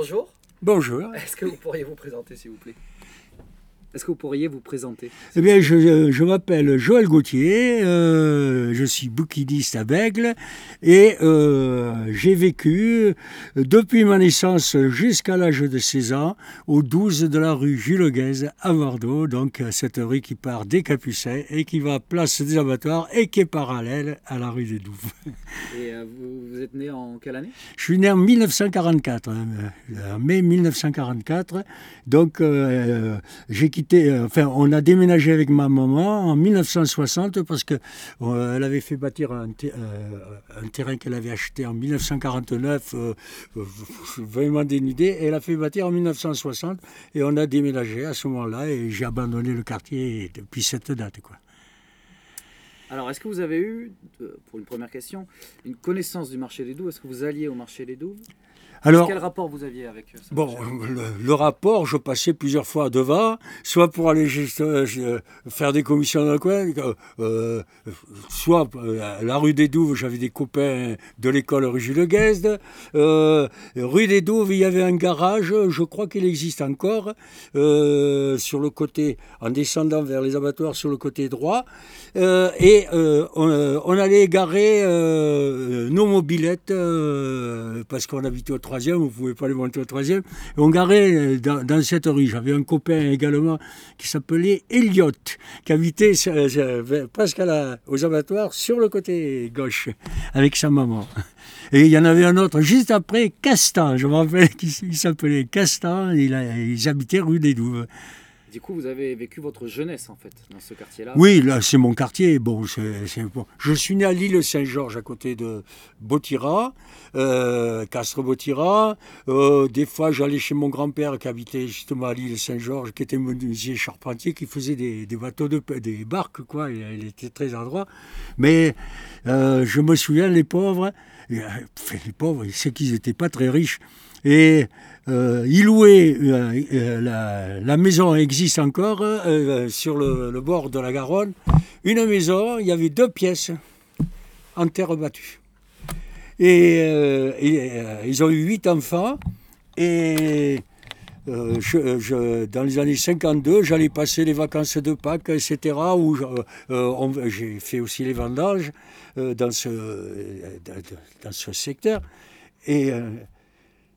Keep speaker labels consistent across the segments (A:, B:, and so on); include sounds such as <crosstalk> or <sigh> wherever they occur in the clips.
A: Bonjour.
B: Bonjour.
A: Est-ce que vous pourriez vous présenter, s'il vous plaît? Est-ce que vous pourriez vous présenter
B: Eh bien, je, m'appelle Joël Gauthier, euh, je suis bouquiniste à Bègle et euh, j'ai vécu depuis ma naissance jusqu'à l'âge de 16 ans au 12 de la rue Jules Guez à Bordeaux, donc cette rue qui part des Capucins et qui va place des abattoirs et qui est parallèle à la rue des Douves. <laughs>
A: Et euh, vous, êtes né en quelle année?
B: Je suis né en 1944, en mai 1944, donc j'ai quitté euh, enfin, on a déménagé avec ma maman en 1960 parce que euh, avait fait bâtir un, euh, terrain qu'elle avait acheté en 1949, vraiment dénudé, elle a fait bâtir en 1960 et on a déménagé à ce moment-là et j'ai abandonné le quartier depuis cette date, quoi.
A: Alors, est-ce que vous avez eu, pour une première question, une connaissance du marché des Douves Est-ce que vous alliez au marché des Douves alors, quel rapport vous aviez avec euh, ça
B: Bon, le, rapport, je passais plusieurs fois devant, soit pour aller juste, euh, faire des commissions dans le coin, euh, soit à la rue des Douves, j'avais des copains de l'école rue Jules Guesde. rue des Douves, il y avait un garage, je crois qu'il existe encore, sur le côté, en descendant vers les abattoirs sur le côté droit. et on, allait garer nos mobilettes parce qu'on habitait au troisième, vous ne pouvez pas aller monter au troisième. On garait euh, dans, cette rue. J'avais un copain également qui s'appelait Elliot, qui habitait euh, presque aux abattoirs sur le côté gauche, avec sa maman. Et il y en avait un autre juste après, Castan, je me rappelle <laughs> qu'il s'appelait Castan, il, ils habitaient rue des Douves.
A: Du coup, vous avez vécu votre jeunesse en fait dans ce quartier-là.
B: Oui, là c'est mon quartier. Bon. Je suis né à l'île Saint-Georges à côté de Botira, euh, Castre Botira. Euh, des fois, j'allais chez mon grand-père qui habitait justement à l'île Saint-Georges, qui était menuisier charpentier, qui faisait des, bateaux de des barques quoi. Il, était très adroit. Mais euh, je me souviens les pauvres, les pauvres, c'est qu'ils n'étaient pas très riches. Et euh, il louait, euh, euh, la, maison existe encore sur le, bord de la Garonne. Une maison, il y avait deux pièces en terre battue. Et, ils ont eu huit enfants. Et dans les années 52, j'allais passer les vacances de Pâques, etc. Où j'ai fait aussi les vendages dans, ce, dans, ce secteur. Et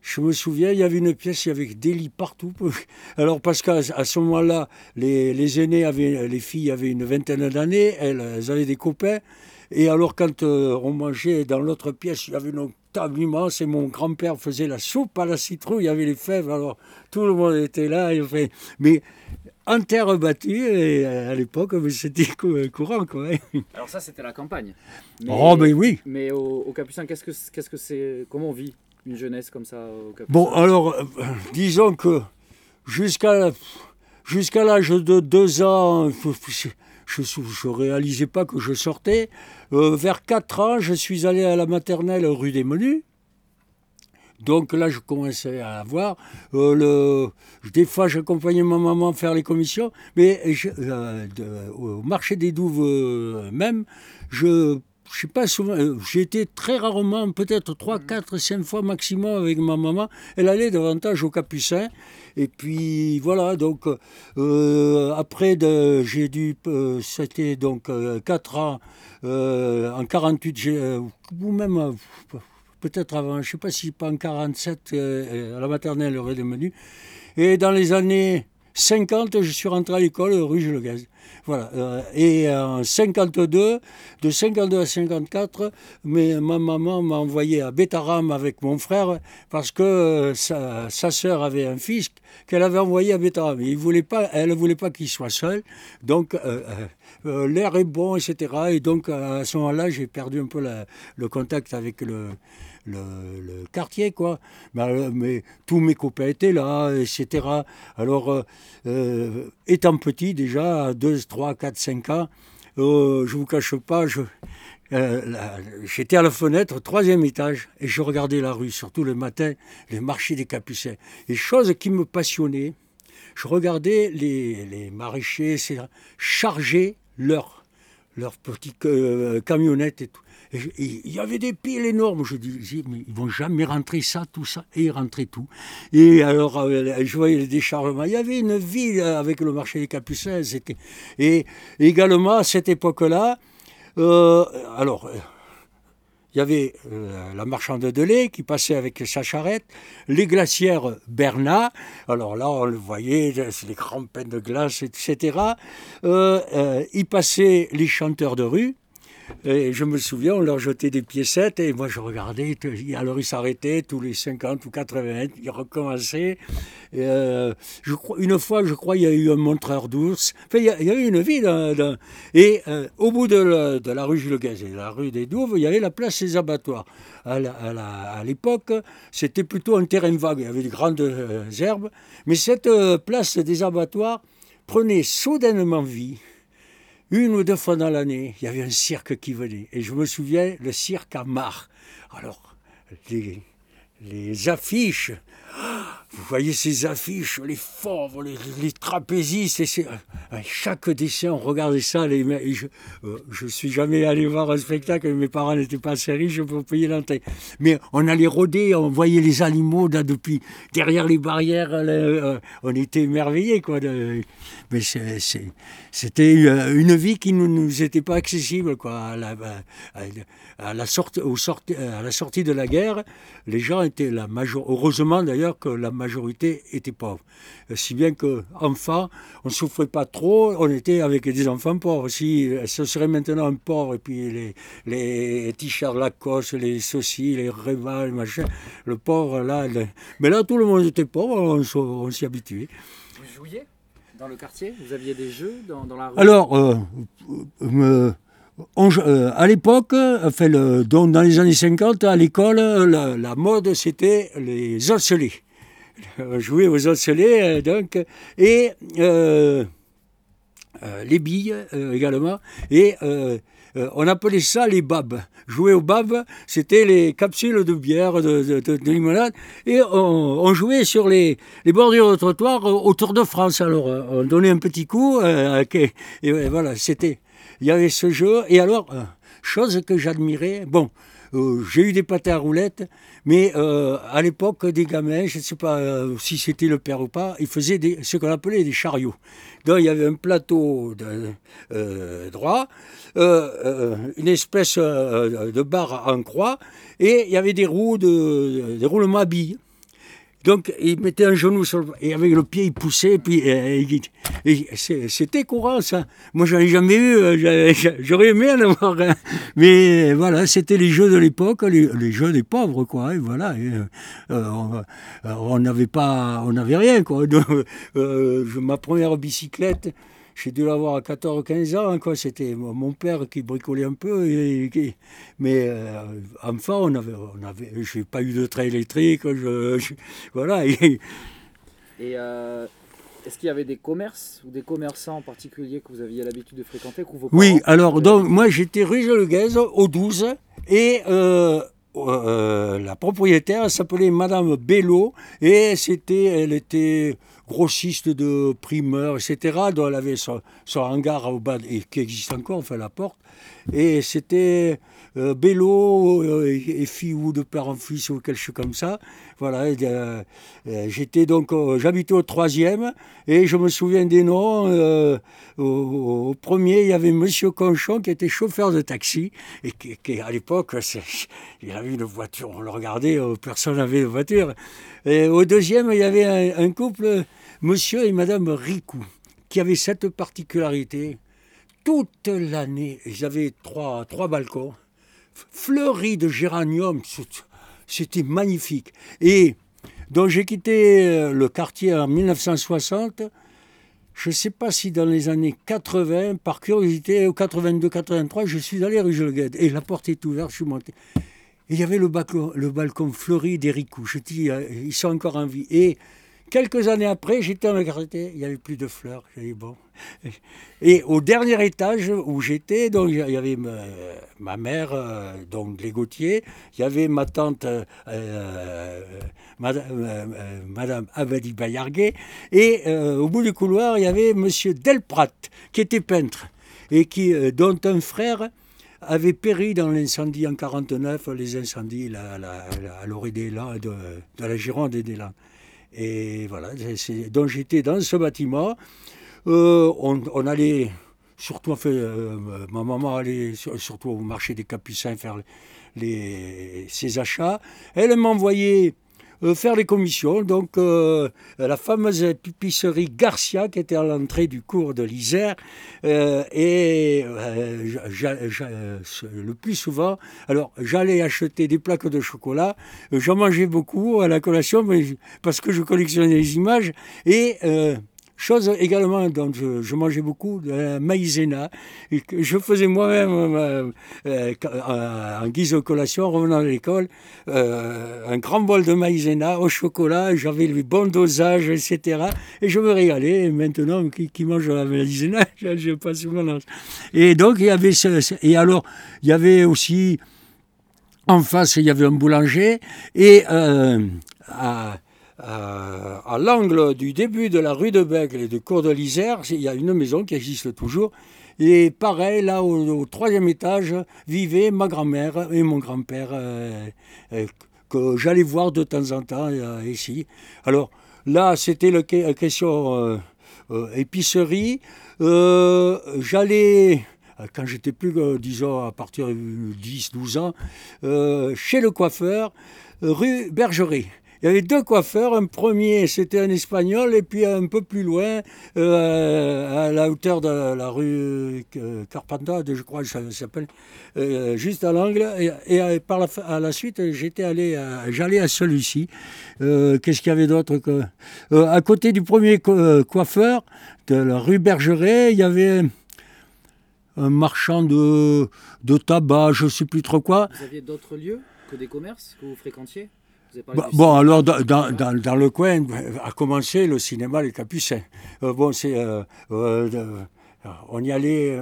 B: je me souviens, il y avait une pièce, il y avait des lits partout. <laughs> Alors, parce qu'à ce moment-là, les, les, aînés avaient, les filles avaient une vingtaine d'années, elles, avaient des copains. Et alors, quand euh, on mangeait dans l'autre pièce, il y avait une table immense et mon grand-père faisait la soupe à la citrouille, il y avait les fèves. Alors, tout le monde était là. Et, mais en terre battue, et à l'époque, c'était courant. Quoi.
A: Alors, ça, c'était la campagne.
B: oh, ben oui.
A: Mais au, au Capucin, qu'est-ce que comment on vit? Une jeunesse comme ça au
B: Bon, alors, euh, disons que jusqu'à jusqu'à l'âge de deux ans, je ne réalisais pas que je sortais. Euh, vers quatre ans, je suis allé à la maternelle rue des Menus. Donc là, je commençais à avoir. Euh, le, des fois, j'accompagnais ma maman faire les commissions, mais au marché des Douves même, je je sais pas souvent, euh, j'ai été très rarement, peut-être 3, 4, 5 fois maximum avec ma maman. Elle allait davantage au Capucin. Et puis voilà, donc euh, après, j'ai dû, euh, c'était donc 4 ans, en 48, ou même peut-être avant, je ne sais pas si pas en 47, à la maternelle, aurait des Et dans les années 50, je suis rentré à l'école rue Jules Gaz. Voilà. Euh, et en 52, de 52 à 54, mais ma maman m'a envoyé à Bétaram avec mon frère parce que euh, sa, sa sœur avait un fils qu'elle avait envoyé à Bétaram. Elle ne voulait pas qu'il soit seul. Donc, euh, l'air est bon, etc. Et donc, à ce moment-là, j'ai perdu un peu le contact avec le, le, quartier, quoi. Mais, mais, tous mes copains étaient là, etc. Alors, étant petit déjà, 2, 3, 4, 5 ans, euh, je vous cache pas, euh, j'étais à la fenêtre, troisième étage, et je regardais la rue, surtout le matin, les marchés des Capucins. Et chose qui me passionnait, je regardais les, les maraîchers charger leur, leur petite euh, camionnette et tout. Il y avait des piles énormes. Je dis, mais ils vont jamais rentrer ça, tout ça. Et ils rentraient tout. Et alors, euh, je voyais les déchargements. Il y avait une ville avec le marché des Capucins. Et également, à cette époque-là, alors, il y avait euh, la marchande de lait qui passait avec sa charrette, les glacières Bernat, alors là on le voyait, les grands pains de glace, etc. Euh, euh, il passait les chanteurs de rue, et je me souviens, on leur jetait des piécettes et moi je regardais. Alors ils s'arrêtaient tous les 50 ou 80 ils recommençaient. Euh, une fois, je crois, il y a eu un montreur d'ours. Enfin, il y, a, eu une vie. et euh, au bout de la, rue Jules et la rue des Douves, il y avait la place des abattoirs. À l'époque, c'était plutôt un terrain vague. Il y avait de grandes euh, herbes. Mais cette place des abattoirs prenait soudainement vie une ou deux fois dans l'année, il y avait un cirque qui venait. Et je me souviens, le cirque à Mar. Alors, les, les affiches, vous voyez ces affiches, les fauves, les, les trapézistes, et chaque dessin, on regardait ça. Les, je ne euh, suis jamais allé voir un spectacle, mes parents n'étaient pas assez riches pour payer l'entrée. Mais on allait rôder, on voyait les animaux là, derrière les barrières, euh, on était émerveillés. Quoi, mais c'était euh, une vie qui ne nous, était pas accessible. Quoi, à la, à la sortie, au sorti, à la sortie de la guerre, les gens étaient la major... Heureusement d'ailleurs que la majorité était pauvre. Si bien qu'enfant, on ne souffrait pas trop, on était avec des enfants pauvres. Si ce serait maintenant un pauvre, et puis les, les t-shirts Lacoste, les saucis, les Réval, les machins, le pauvre, là. Mais là, tout le monde était pauvre, on, s'y habituait.
A: Vous jouiez dans le quartier? Vous aviez des jeux dans, la rue?
B: Alors, euh, euh, euh, à l'époque, enfin, dans les années 50, à l'école, la, la mode, c'était les osselets. jouer aux osselets, euh, donc, et euh, euh, les billes également, et on appelait ça les babs. Jouer aux babs, c'était les capsules de bière, de, de, limonade, et on, jouait sur les, les, bordures de trottoir autour de France. Alors, on donnait un petit coup, et, voilà, c'était. Il y avait ce jeu, et alors, chose que j'admirais, bon, j'ai eu des pâtés à roulettes, mais euh, à l'époque, des gamins, je ne sais pas euh, si c'était le père ou pas, ils faisaient ce qu'on appelait des chariots. Donc il y avait un plateau euh, droit, une espèce de barre en croix, et il y avait des roues de, des roulements à billes. Donc, il mettait un genou sur le... Et avec le pied, il poussait, puis c'était courant, ça. Moi, j'en ai jamais eu, euh, <laughs> j'aurais aimé en avoir. Mais voilà, c'était les jeux de l'époque, les, jeux des pauvres, quoi. Et voilà, euh, on n'avait pas, on n'avait rien, quoi. <laughs> Euh, ma première bicyclette, j'ai dû l'avoir à 14-15 ans. Quoi. C'était mon père qui bricolait un peu. mais euh, enfin, on avait, on avait, je n'ai pas eu de train électrique. Je, voilà.
A: Et, euh, est-ce qu'il y avait des commerces ou des commerçants en particulier que vous aviez l'habitude de fréquenter
B: Oui, alors donc, moi j'étais rue Jolguez au 12 et euh, la propriétaire s'appelait Madame Bello et c'était, elle était grossiste de primeurs, etc., dont elle avait son, hangar au bas, et qui existe encore, enfin la porte. Et c'était euh, Bello euh, et, fille ou de père en fils ou quelque chose comme ça. Voilà, euh, j'étais donc, j'habitais au troisième et je me souviens des noms. Au, premier, il y avait Monsieur Conchon qui était chauffeur de taxi et qui, à l'époque, <laughs> il avait une voiture, on le regardait, personne n'avait de voiture. Au deuxième, il y avait un, couple, monsieur et madame Ricou, qui avaient cette particularité. Toute l'année, ils avaient trois, trois balcons, fleuris de géranium, c'était magnifique. Et donc j'ai quitté euh, le quartier en 1960. Je ne sais pas si dans les années 80, par curiosité, au 82-83, je suis allé rue Jolguette. Et la porte est ouverte, je suis monté il y avait le balcon, le balcon fleuri d'Ericou. Je dis, euh, ils sont encore en vie. Et quelques années après, j'étais en il n'y avait plus de fleurs. Dit, bon. Et au dernier étage où j'étais, donc il y avait ma, mère, euh, donc les Gautier, il y avait ma tante, euh, Madame, Madame Abadi Bayarguet, et au bout du couloir, il y avait Monsieur Delprat, qui était peintre. et qui, dont un frère avait péri dans l'incendie en 49, les incendies à l'orée des de, de, la Gironde et des Landes. Et voilà, donc j'étais dans ce bâtiment. Euh, on, allait, surtout, euh, ma maman allait surtout au marché des Capucins faire les, ses achats. Elle m'envoyait faire les commissions. Donc, euh, la fameuse épicerie Garcia, qui était à l'entrée du cours de l'Isère, euh, et le plus souvent, alors j'allais acheter des plaques de chocolat. J'en mangeais beaucoup à la collation, mais, parce que je collectionnais les images, et Chose également dont je, mangeais beaucoup, de la maïzena. je faisais moi-même, euh, euh, en guise de collation, en revenant de l'école, euh, un grand bol de maïzena au chocolat. J'avais le bon dosage, etc. Et je me régalais. Maintenant, qui, mange la maïzena <laughs> Je passe mon Et donc, il y avait ce, et alors, il y avait aussi, en face, il y avait un boulanger. Et à, euh, à l'angle du début de la rue de Bègle et de Cour de l'Isère, il y a une maison qui existe toujours. Et pareil, là, au, troisième étage, vivait ma grand-mère et mon grand-père, euh, euh, que j'allais voir de temps en temps ici. Alors là, c'était la question épicerie. j'allais quand j'étais plus, disons, à partir de 10-12 ans, chez le coiffeur, rue Bergeret. Il y avait deux coiffeurs. Un premier, c'était un espagnol, et puis un peu plus loin, euh, à la hauteur de la rue euh, Carpentade, je crois que ça s'appelle, euh, juste à l'angle. Et, à la suite, j'étais allé, j'allais à celui-ci. Qu'est-ce qu'il y avait d'autre que À côté du premier coiffeur de la rue Bergeret, il y avait un marchand de, de tabac, je ne sais plus trop quoi.
A: Vous aviez d'autres lieux que des commerces que vous fréquentiez?
B: Bah, bon, alors dans, dans, dans, le coin a commencé le cinéma Les Capucins. Euh, bon, c'est, euh, euh, on y allait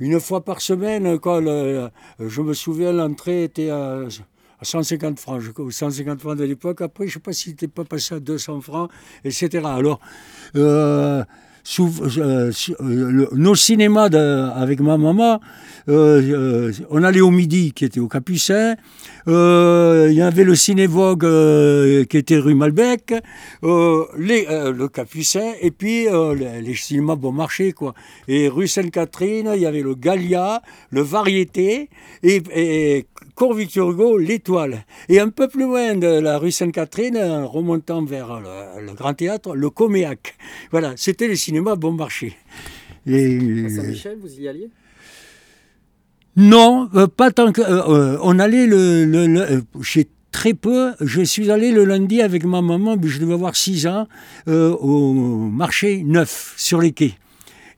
B: une fois par semaine. Quoi, je me souviens, l'entrée était à, 150 francs, 150 francs de l'époque. Après, je ne sais pas s'il n'était pas passé à 200 francs, etc. Alors, euh, euh, nos cinémas avec ma maman, euh, on allait au midi qui était au Capucin, il y avait le Cinévogue qui était rue Malbec, les, le Capucin et puis les, cinémas bon marché quoi. Et rue Sainte-Catherine, il y avait le Gallia, le Variété et, et Victor Hugo, l'Étoile. Et un peu plus loin de la rue Sainte-Catherine, remontant vers le, Grand Théâtre, le Coméac. Voilà, c'était le cinéma bon marché.
A: Et, à Saint-Michel, vous y alliez?
B: Non, euh, pas tant que. Euh, euh, on allait le. le, chez très peu. Je suis allé le lundi avec ma maman, je devais avoir 6 ans, au marché neuf, sur les quais.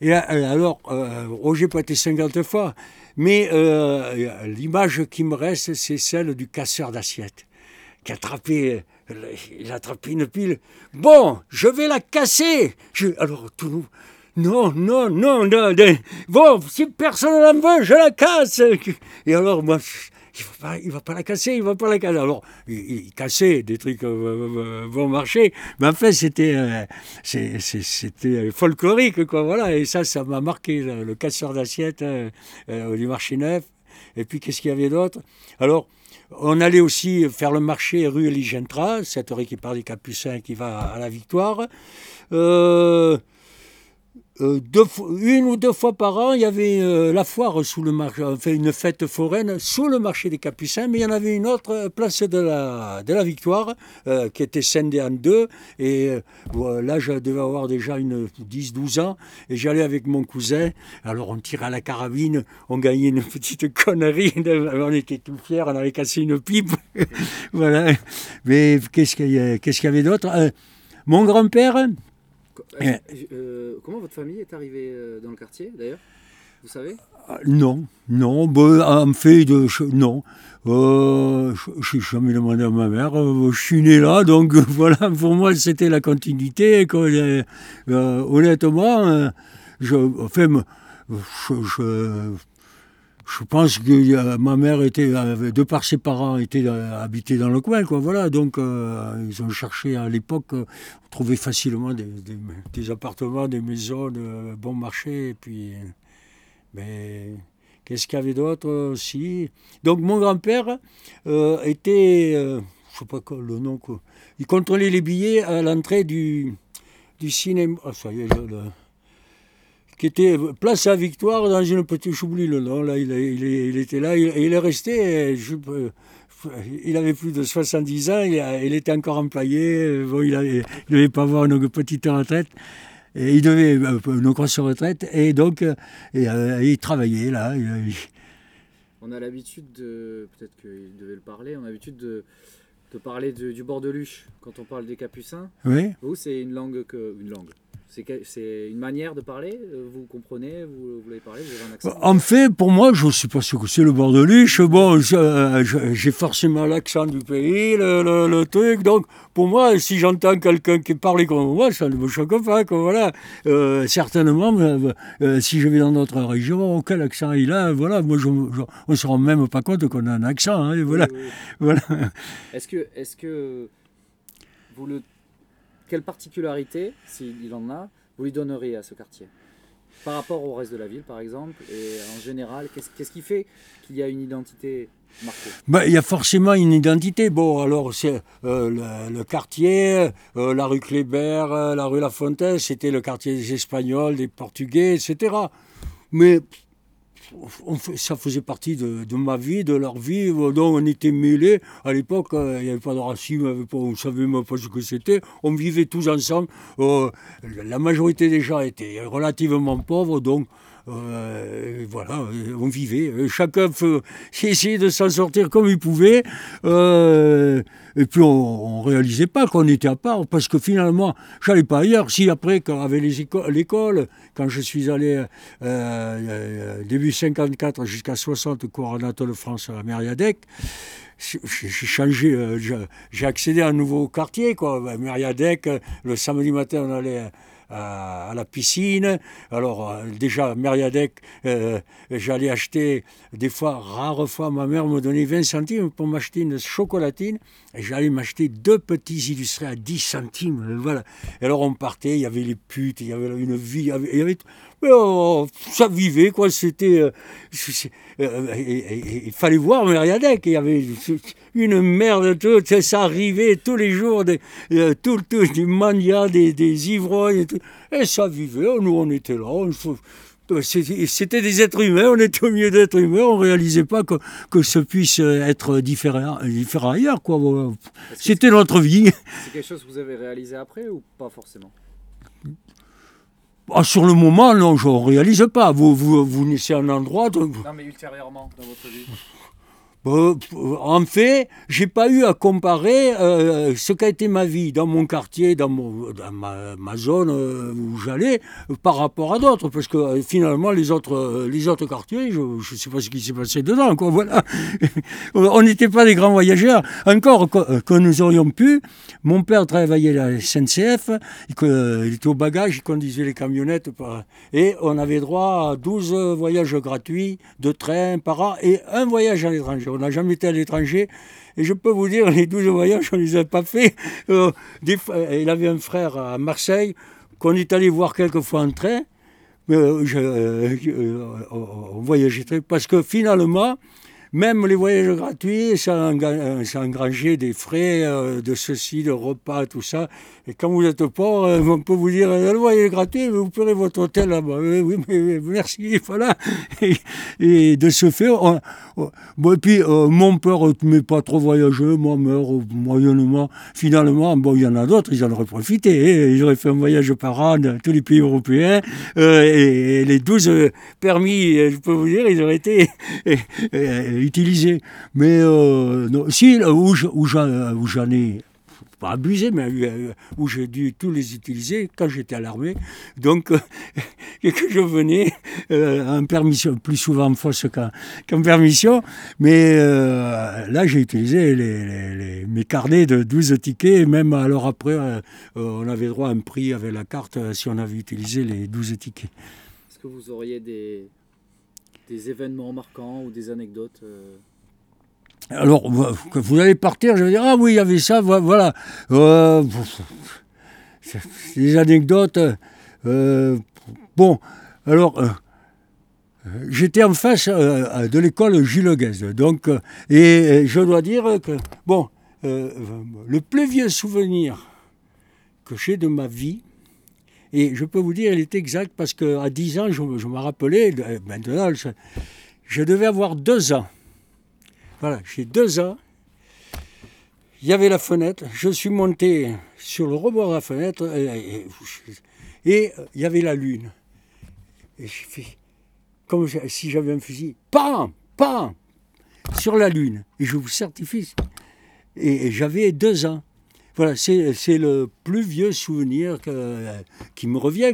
B: Et alors, Roger être 50 fois, mais euh, l'image qui me reste, c'est celle du casseur d'assiettes, qui a attrapé, euh, il a attrapé une pile. Bon, je vais la casser. alors tout, non, non, non, non, bon, si personne n'en veut, je la casse. Et alors moi, il ne va pas la casser, il va pas la casser. Alors, il, cassait des trucs euh, vont marcher, mais en fait, c'était folklorique, quoi, voilà. Et ça, ça m'a marqué, le, casseur d'assiettes du marché neuf. Et puis, qu'est-ce qu'il y avait d'autre? Alors, on allait aussi faire le marché rue Eligentra, cette rue qui part des Capucins qui va à la Victoire. Euh, euh, une ou deux fois par an, il y avait euh, la foire sous le marché, enfin une fête foraine sous le marché des Capucins, mais il y en avait une autre euh, place de la, de la Victoire qui était scindée en deux. Et là, je devais avoir déjà une 10-12 ans et j'allais avec mon cousin. Alors on tirait à la carabine, on gagnait une petite <laughs> connerie, on était tout fiers, on avait cassé une pipe. <laughs> voilà. Mais qu'est-ce qu'il y, y avait d'autre? Mon grand-père.
A: Euh, euh, comment votre famille est arrivée euh, dans le quartier d'ailleurs? Vous savez?
B: Non, non, bah, en fait, de, non. Euh, je n'ai jamais demandé à ma mère. je suis né là, donc <laughs> voilà, pour moi, c'était la continuité. honnêtement, je, enfin, je je pense que ma mère était, de par ses parents, était euh, habitée dans le coin, quoi. Voilà, donc euh, ils ont cherché à l'époque, on trouvait facilement des, appartements, des maisons de bon marché, et puis Mais qu'est-ce qu'il y avait d'autre aussi Donc mon grand-père était, je sais pas quoi, le nom, quoi. il contrôlait les billets à l'entrée du, du cinéma. Ah, ça y est, qui était place à Victoire dans une petite, j'oublie le nom, là, il, il, était là, il, il est resté, je, il avait plus de 70 ans, il, était encore employé, bon, il ne devait pas avoir une petite retraite. Et il devait euh, une grosse retraite, et donc euh, euh, il travaillait là.
A: On a l'habitude de, peut-être qu'il devait le parler, on a l'habitude de, de parler du bord de Luche quand on parle des Capucins.
B: Oui.
A: Vous, c'est une langue que, une langue. C'est une manière de parler euh, Vous comprenez Vous, vous l'avez parlé Vous avez un accent
B: En fait, pour moi, je ne sais pas ce que c'est le bordeluche. Bon, euh, j'ai forcément l'accent du pays, le, truc. Donc, pour moi, si j'entends quelqu'un qui parle comme moi, ça ne me choque pas. voilà. Euh, certainement, si je vais dans d'autres régions, quel accent il a Voilà, moi, je, on ne se rend même pas compte qu'on a un accent. Hein, voilà. voilà.
A: Est-ce que, est -ce que vous le quelle particularité, s'il en a, vous lui donneriez à ce quartier? Par rapport au reste de la ville, par exemple, et en général, qu'est-ce qui fait qu'il y a une identité marquée?
B: Ben, Il y a forcément une identité. Bon, alors, c'est euh, le, quartier, euh, la rue Kléber, euh, la rue La Fontaine, c'était le quartier des Espagnols, des Portugais, etc. Mais ça faisait partie de, ma vie, de leur vie. Donc on était mêlés. À l'époque, euh, il n'y avait pas de racisme, on ne savait même pas ce que c'était. On vivait tous ensemble. Euh, la majorité des gens étaient relativement pauvres, donc euh, voilà, on vivait. Chacun essayait de s'en sortir comme il pouvait. et puis on ne réalisait pas qu'on était à part, parce que finalement, j'allais pas ailleurs. Si après, quand avait l'école, quand je suis allé euh, euh, début 54 jusqu'à 60 coordinateur de France à Mériadec, j'ai changé, euh, j'ai accédé à un nouveau quartier, quoi. Mériadec, le samedi matin, on allait à, la piscine. Alors, déjà, Mériadec, j'allais acheter, des fois, rares fois, ma mère me donnait 20 centimes pour m'acheter une chocolatine. Et j'allais m'acheter deux petits illustrés à 10 centimes. Voilà. Et alors on partait, il y avait les putes, il y avait une vie, il y avait, oh, ça vivait, quoi. C'était. Euh, euh, il fallait voir Mériadec. Il y avait une merde, tout, ça arrivait tous les jours, des, euh, tout, tout, des manias, des, des ivrognes, et, ça vivait. Nous, on était là. On, c'était des êtres humains, on était au milieu d'êtres humains, on ne réalisait pas que, que ce puisse être différent, différent ailleurs. Quoi. C'était notre vie.
A: C'est quelque chose que vous avez réalisé après ou pas forcément?
B: Ah, sur le moment, non, je ne réalise pas. Vous, vous, vous naissez un endroit. Non,
A: mais ultérieurement, dans votre vie.
B: Euh, en fait, j'ai pas eu à comparer euh, ce qu'a été ma vie dans mon quartier, dans, mon, dans ma, zone euh, où j'allais, par rapport à d'autres, parce que finalement les autres, les autres quartiers, je ne sais pas ce qui s'est passé dedans. <laughs> Voilà, on n'était pas des grands voyageurs. Encore que, nous aurions pu. Mon père travaillait à la SNCF, il, était au bagage, il conduisait les camionnettes, et on avait droit à 12 voyages gratuits de train par an et un voyage à l'étranger on n'a jamais été à l'étranger. Et je peux vous dire, les 12 voyages, on ne les a pas fait. Euh, il avait un frère à Marseille qu'on est allé voir quelques fois en train. Euh, euh, on voyageait très. Parce que finalement, même les voyages gratuits, ça, engrangeait des frais de ceci, de repas, tout ça. Et quand vous êtes pauvre, euh, on peut vous dire, le voyage est gratuit, vous paierez votre hôtel là-bas. Oui, mais merci, <laughs> voilà. Et, de ce fait, bon, et puis euh, mon père n'est pas trop voyageux, moi, meurt moyennement. Finalement, bon, il y en a d'autres, ils en auraient profité. Hein. Ils auraient fait un voyage par an dans tous les pays européens. Euh, et, les 12 permis, je peux vous dire, ils auraient été <laughs> utilisés. Mais non, si, où j'en ai pas abusé, mais euh, où j'ai dû tous les utiliser quand j'étais à l'armée. Donc, euh, <laughs> que je venais euh, en permission, plus souvent en fausse qu'en permission, mais là j'ai utilisé mes carnets de 12 tickets, et même alors après, on avait droit à un prix avec la carte si on avait utilisé les 12 tickets.
A: Est-ce que vous auriez des, des événements marquants ou des anecdotes
B: alors, vous allez partir, je vais dire, ah oui, il y avait ça, voilà. Euh, des anecdotes. Euh, bon, alors, euh, J'étais en face de l'école Gilles Guez. Donc, et je dois dire que, bon, le plus vieux souvenir que j'ai de ma vie, et je peux vous dire, il est exact parce qu'à 10 ans, je, me rappelais, maintenant, je, devais avoir deux ans. Voilà, j'ai deux ans. Il y avait la fenêtre, je suis monté sur le rebord de la fenêtre et, et, il y avait la lune. Et j'ai fait comme si j'avais un fusil, pam, pam, sur la lune. Et je vous certifie. Et, j'avais deux ans. Voilà, c'est le plus vieux souvenir qui me revient.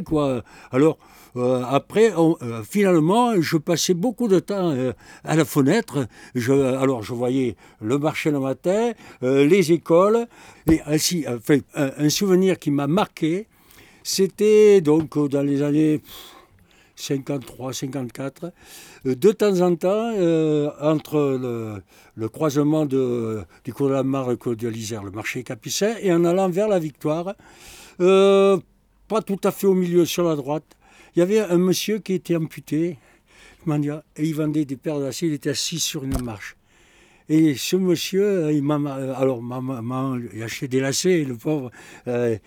B: Alors, euh, après, euh, finalement, je passais beaucoup de temps euh, à la fenêtre. Alors, je voyais le marché le matin, les écoles. Et ainsi, enfin, un, souvenir qui m'a marqué, c'était donc dans les années 53, 54. De temps en temps, entre le, croisement de, du cours de la Marque de l'Isère, le marché Capucin, et en allant vers la Victoire, pas tout à fait au milieu, sur la droite, il y avait un monsieur qui était amputé, et il vendait des paires d'acier, il était assis sur une marche. Et ce monsieur, il m'a, alors maman, il acheté des lacets, le pauvre. Euh,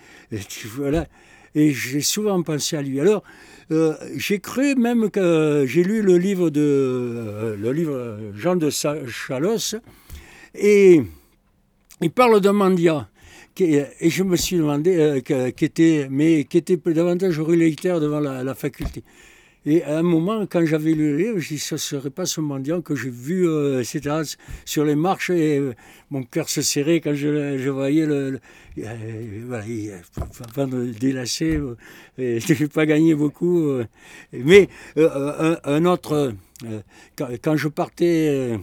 B: voilà. Et j'ai souvent pensé à lui. Alors, euh, j'ai cru même que j'ai lu le livre de euh, le livre Jean de Chalos, et il parle d'un mendiant et je me suis demandé euh, qui était, mais qui était davantage rélictaire devant la, faculté. Et à un moment, quand j'avais lu le je dit, ce ne serait pas ce mendiant que j'ai vu, euh, sur les marches, et euh, mon cœur se serrait quand je, voyais le, voilà, vendre des lacets, et <laughs> je n'ai pas gagné beaucoup. mais un, autre, quand, je partais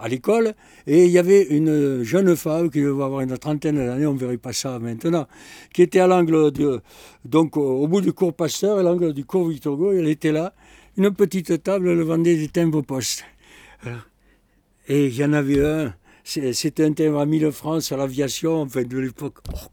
B: à l'école. Et il y avait une jeune femme qui devait avoir une trentaine d'années, on ne verrait pas ça maintenant, qui était à l'angle de, donc au bout du cours Pasteur, à l'angle du cours Victor Hugo, elle était là, une petite table, elle vendait des timbres postes. Et il y en avait un, c'était un timbre à 1000 francs sur l'aviation, enfin de l'époque. Oh,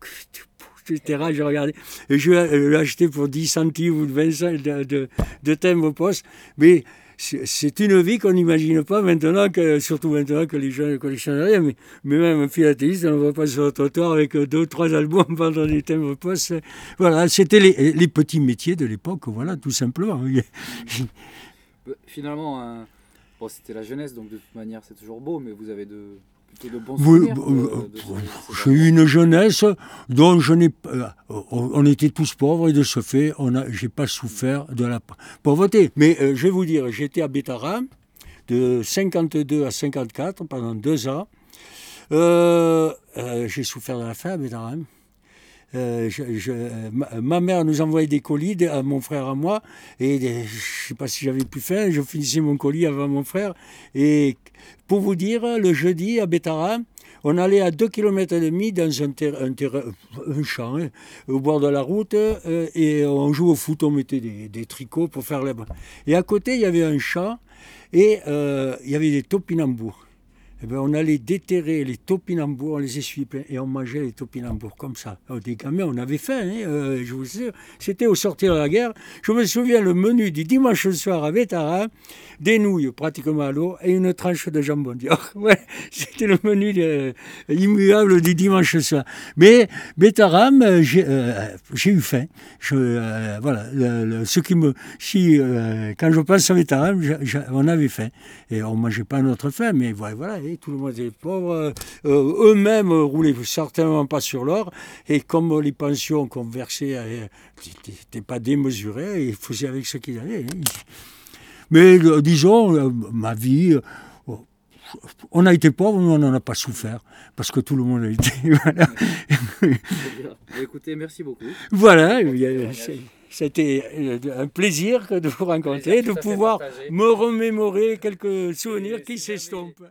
B: etc. Je regardais. Et je l'ai acheté pour 10 centimes ou 20 de, de, de timbre poste. Mais c'est une vie qu'on n'imagine pas maintenant, que, surtout maintenant que les jeunes ne connaissent rien. Mais, même un philatéliste, on ne va pas sur le trottoir avec deux trois albums <laughs> pendant des thèmes poste. Voilà, c'était les, petits métiers de l'époque, voilà, tout simplement. <laughs>
A: Finalement, bon, c'était la jeunesse, donc de toute manière, c'est toujours beau, mais vous avez de oui,
B: J'ai eu une jeunesse dont je n'ai pas. Euh, on était tous pauvres et de ce fait, on a, j'ai pas souffert de la pauvreté. Mais euh, je vais vous dire, j'étais à Bétara de 52 à 54 pendant deux ans. Euh, j'ai souffert de la faim à Bétara. Euh, ma, mère nous envoyait des colis à mon frère à moi, et je ne sais pas si j'avais plus faim, je finissais mon colis avant mon frère. Et pour vous dire, le jeudi à Bétara, on allait à 2 km et demi dans un, un, champ, hein, au bord de la route, euh, et on jouait au foot, on mettait des, tricots pour faire les... Et à côté, il y avait un champ, et euh, il y avait des topinambours. Eh ben, on allait déterrer les topinambours, on les essuyait et on mangeait les topinambours comme ça. Alors, des gamins, on avait faim, hein, euh, je vous sais. C'était au sortir de la guerre. Je me souviens le menu du dimanche soir à Vétara, des nouilles pratiquement à l'eau et une tranche de jambon <laughs> c'était le menu euh, immuable du dimanche soir. Mais Bétaram, euh, j'ai eu faim. Voilà, ce qui me, si, quand je pense à Bétaram, on avait faim. Et on ne mangeait pas notre faim, mais voilà tout le monde est pauvre. Euh, euh, eux-mêmes roulaient certainement pas sur l'or. Et comme les pensions qu'on versait n'étaient pas démesurées, ils faisaient avec ce qu'ils avaient. Hein. Mais euh, disons, ma vie, on a été pauvre, mais on n'en a pas souffert, parce que tout le monde a été. <laughs> Voilà.
A: Écoutez, merci beaucoup.
B: Voilà, c'était un plaisir de vous rencontrer, de pouvoir me remémorer quelques souvenirs qui s'estompent.